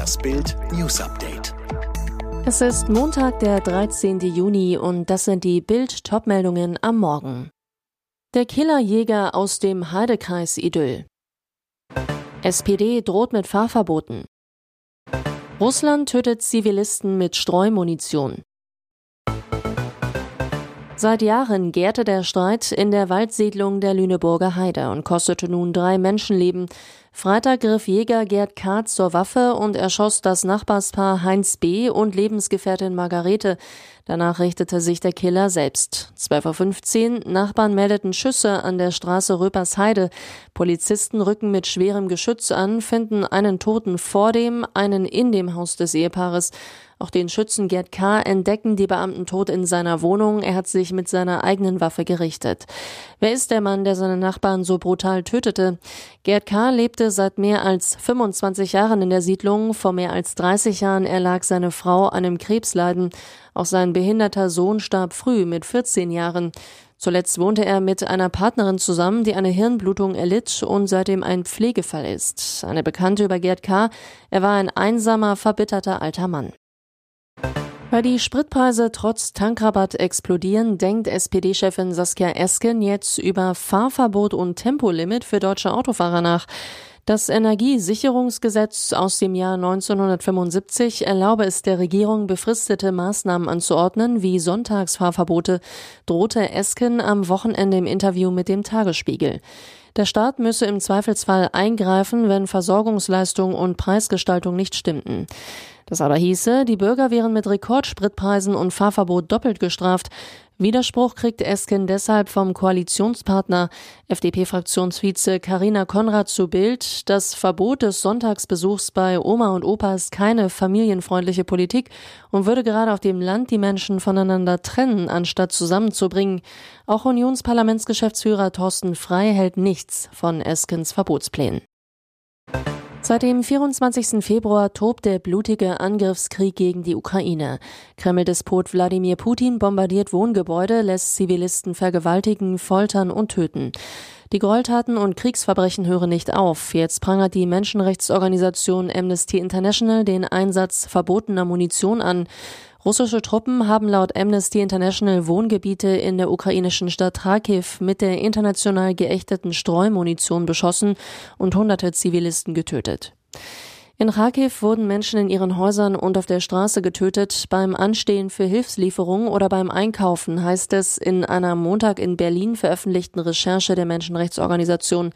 Das Bild News Update. Es ist Montag, der 13. Juni und das sind die Bild Topmeldungen am Morgen. Der Killerjäger aus dem Heidekreis Idyll. SPD droht mit Fahrverboten. Russland tötet Zivilisten mit Streumunition. Seit Jahren gärte der Streit in der Waldsiedlung der Lüneburger Heide und kostete nun drei Menschenleben. Freitag griff Jäger Gerd K. zur Waffe und erschoss das Nachbarspaar Heinz B. und Lebensgefährtin Margarete. Danach richtete sich der Killer selbst. 12.15 Uhr, Nachbarn meldeten Schüsse an der Straße Röpersheide. Polizisten rücken mit schwerem Geschütz an, finden einen Toten vor dem, einen in dem Haus des Ehepaares. Auch den Schützen Gerd K. entdecken die Beamten tot in seiner Wohnung. Er hat sich mit seiner eigenen Waffe gerichtet. Wer ist der Mann, der seine Nachbarn so brutal tötete? Gerd K. lebte seit mehr als 25 Jahren in der Siedlung. Vor mehr als 30 Jahren erlag seine Frau einem Krebsleiden. Auch sein behinderter Sohn starb früh mit 14 Jahren. Zuletzt wohnte er mit einer Partnerin zusammen, die eine Hirnblutung erlitt und seitdem ein Pflegefall ist. Eine Bekannte über Gerd K. Er war ein einsamer, verbitterter alter Mann. Weil die Spritpreise trotz Tankrabatt explodieren, denkt SPD-Chefin Saskia Esken jetzt über Fahrverbot und Tempolimit für deutsche Autofahrer nach. Das Energiesicherungsgesetz aus dem Jahr 1975 erlaube es der Regierung, befristete Maßnahmen anzuordnen, wie Sonntagsfahrverbote, drohte Esken am Wochenende im Interview mit dem Tagesspiegel. Der Staat müsse im Zweifelsfall eingreifen, wenn Versorgungsleistung und Preisgestaltung nicht stimmten. Das aber hieße, die Bürger wären mit Rekordspritpreisen und Fahrverbot doppelt gestraft. Widerspruch kriegt Esken deshalb vom Koalitionspartner FDP-Fraktionsvize Karina Konrad zu Bild. Das Verbot des Sonntagsbesuchs bei Oma und Opa ist keine familienfreundliche Politik und würde gerade auf dem Land die Menschen voneinander trennen, anstatt zusammenzubringen. Auch Unionsparlamentsgeschäftsführer Thorsten Frei hält nichts von Eskens Verbotsplänen. Seit dem 24. Februar tobt der blutige Angriffskrieg gegen die Ukraine. Kreml-Despot Wladimir Putin bombardiert Wohngebäude, lässt Zivilisten vergewaltigen, foltern und töten. Die Gräueltaten und Kriegsverbrechen hören nicht auf. Jetzt prangert die Menschenrechtsorganisation Amnesty International den Einsatz verbotener Munition an. Russische Truppen haben laut Amnesty International Wohngebiete in der ukrainischen Stadt Kharkiv mit der international geächteten Streumunition beschossen und hunderte Zivilisten getötet. In Kharkiv wurden Menschen in ihren Häusern und auf der Straße getötet. Beim Anstehen für Hilfslieferungen oder beim Einkaufen heißt es in einer Montag in Berlin veröffentlichten Recherche der Menschenrechtsorganisation.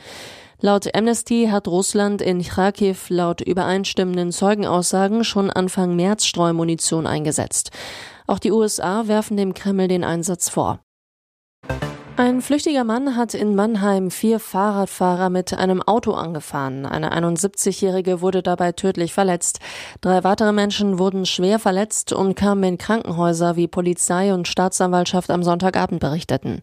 Laut Amnesty hat Russland in Kharkiv laut übereinstimmenden Zeugenaussagen schon Anfang März Streumunition eingesetzt. Auch die USA werfen dem Kreml den Einsatz vor. Ein flüchtiger Mann hat in Mannheim vier Fahrradfahrer mit einem Auto angefahren. Eine 71-Jährige wurde dabei tödlich verletzt. Drei weitere Menschen wurden schwer verletzt und kamen in Krankenhäuser, wie Polizei und Staatsanwaltschaft am Sonntagabend berichteten.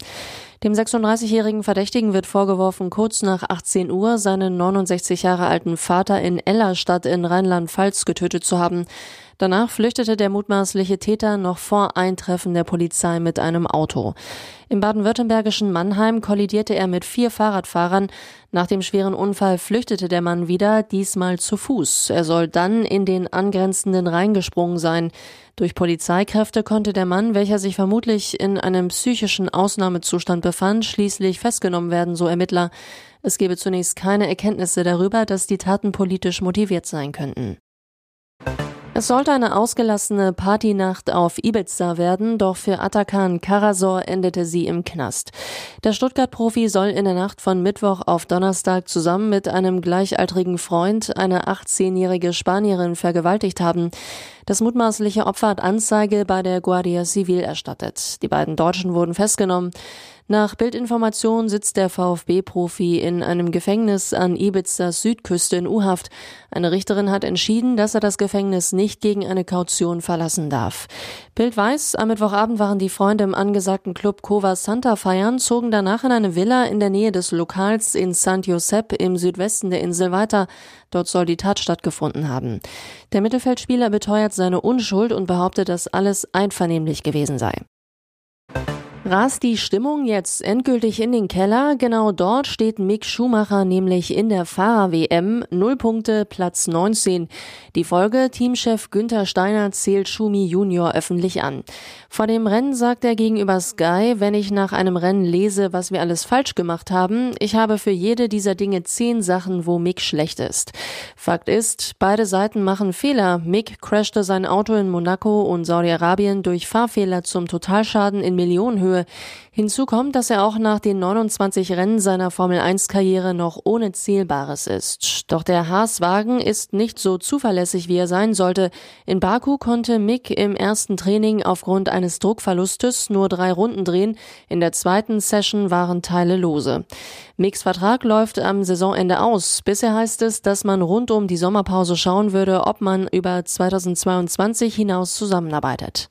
Dem 36-jährigen Verdächtigen wird vorgeworfen, kurz nach 18 Uhr seinen 69 Jahre alten Vater in Ellerstadt in Rheinland-Pfalz getötet zu haben. Danach flüchtete der mutmaßliche Täter noch vor Eintreffen der Polizei mit einem Auto. Im baden-württembergischen Mannheim kollidierte er mit vier Fahrradfahrern. Nach dem schweren Unfall flüchtete der Mann wieder, diesmal zu Fuß. Er soll dann in den angrenzenden Rhein gesprungen sein. Durch Polizeikräfte konnte der Mann, welcher sich vermutlich in einem psychischen Ausnahmezustand befand, schließlich festgenommen werden, so Ermittler. Es gebe zunächst keine Erkenntnisse darüber, dass die Taten politisch motiviert sein könnten. Es sollte eine ausgelassene Partynacht auf Ibiza werden, doch für Atakan Karasor endete sie im Knast. Der Stuttgart-Profi soll in der Nacht von Mittwoch auf Donnerstag zusammen mit einem gleichaltrigen Freund eine 18-jährige Spanierin vergewaltigt haben. Das mutmaßliche Opfer hat Anzeige bei der Guardia Civil erstattet. Die beiden Deutschen wurden festgenommen. Nach Bildinformation sitzt der VfB-Profi in einem Gefängnis an Ibizas Südküste in U-Haft. Eine Richterin hat entschieden, dass er das Gefängnis nicht gegen eine Kaution verlassen darf. Bild weiß, am Mittwochabend waren die Freunde im angesagten Club Cova Santa feiern, zogen danach in eine Villa in der Nähe des Lokals in St. Josep im Südwesten der Insel weiter. Dort soll die Tat stattgefunden haben. Der Mittelfeldspieler beteuert seine Unschuld und behauptet, dass alles einvernehmlich gewesen sei. Rast die Stimmung jetzt endgültig in den Keller? Genau dort steht Mick Schumacher nämlich in der Fahrer-WM. Null Punkte, Platz 19. Die Folge, Teamchef Günther Steiner zählt Schumi Junior öffentlich an. Vor dem Rennen sagt er gegenüber Sky, wenn ich nach einem Rennen lese, was wir alles falsch gemacht haben, ich habe für jede dieser Dinge zehn Sachen, wo Mick schlecht ist. Fakt ist, beide Seiten machen Fehler. Mick crashte sein Auto in Monaco und Saudi-Arabien durch Fahrfehler zum Totalschaden in Millionenhöhe Höhe. Hinzu kommt, dass er auch nach den 29 Rennen seiner Formel-1-Karriere noch ohne Zählbares ist. Doch der Haas-Wagen ist nicht so zuverlässig, wie er sein sollte. In Baku konnte Mick im ersten Training aufgrund eines Druckverlustes nur drei Runden drehen. In der zweiten Session waren Teile lose. Micks Vertrag läuft am Saisonende aus. Bisher heißt es, dass man rund um die Sommerpause schauen würde, ob man über 2022 hinaus zusammenarbeitet.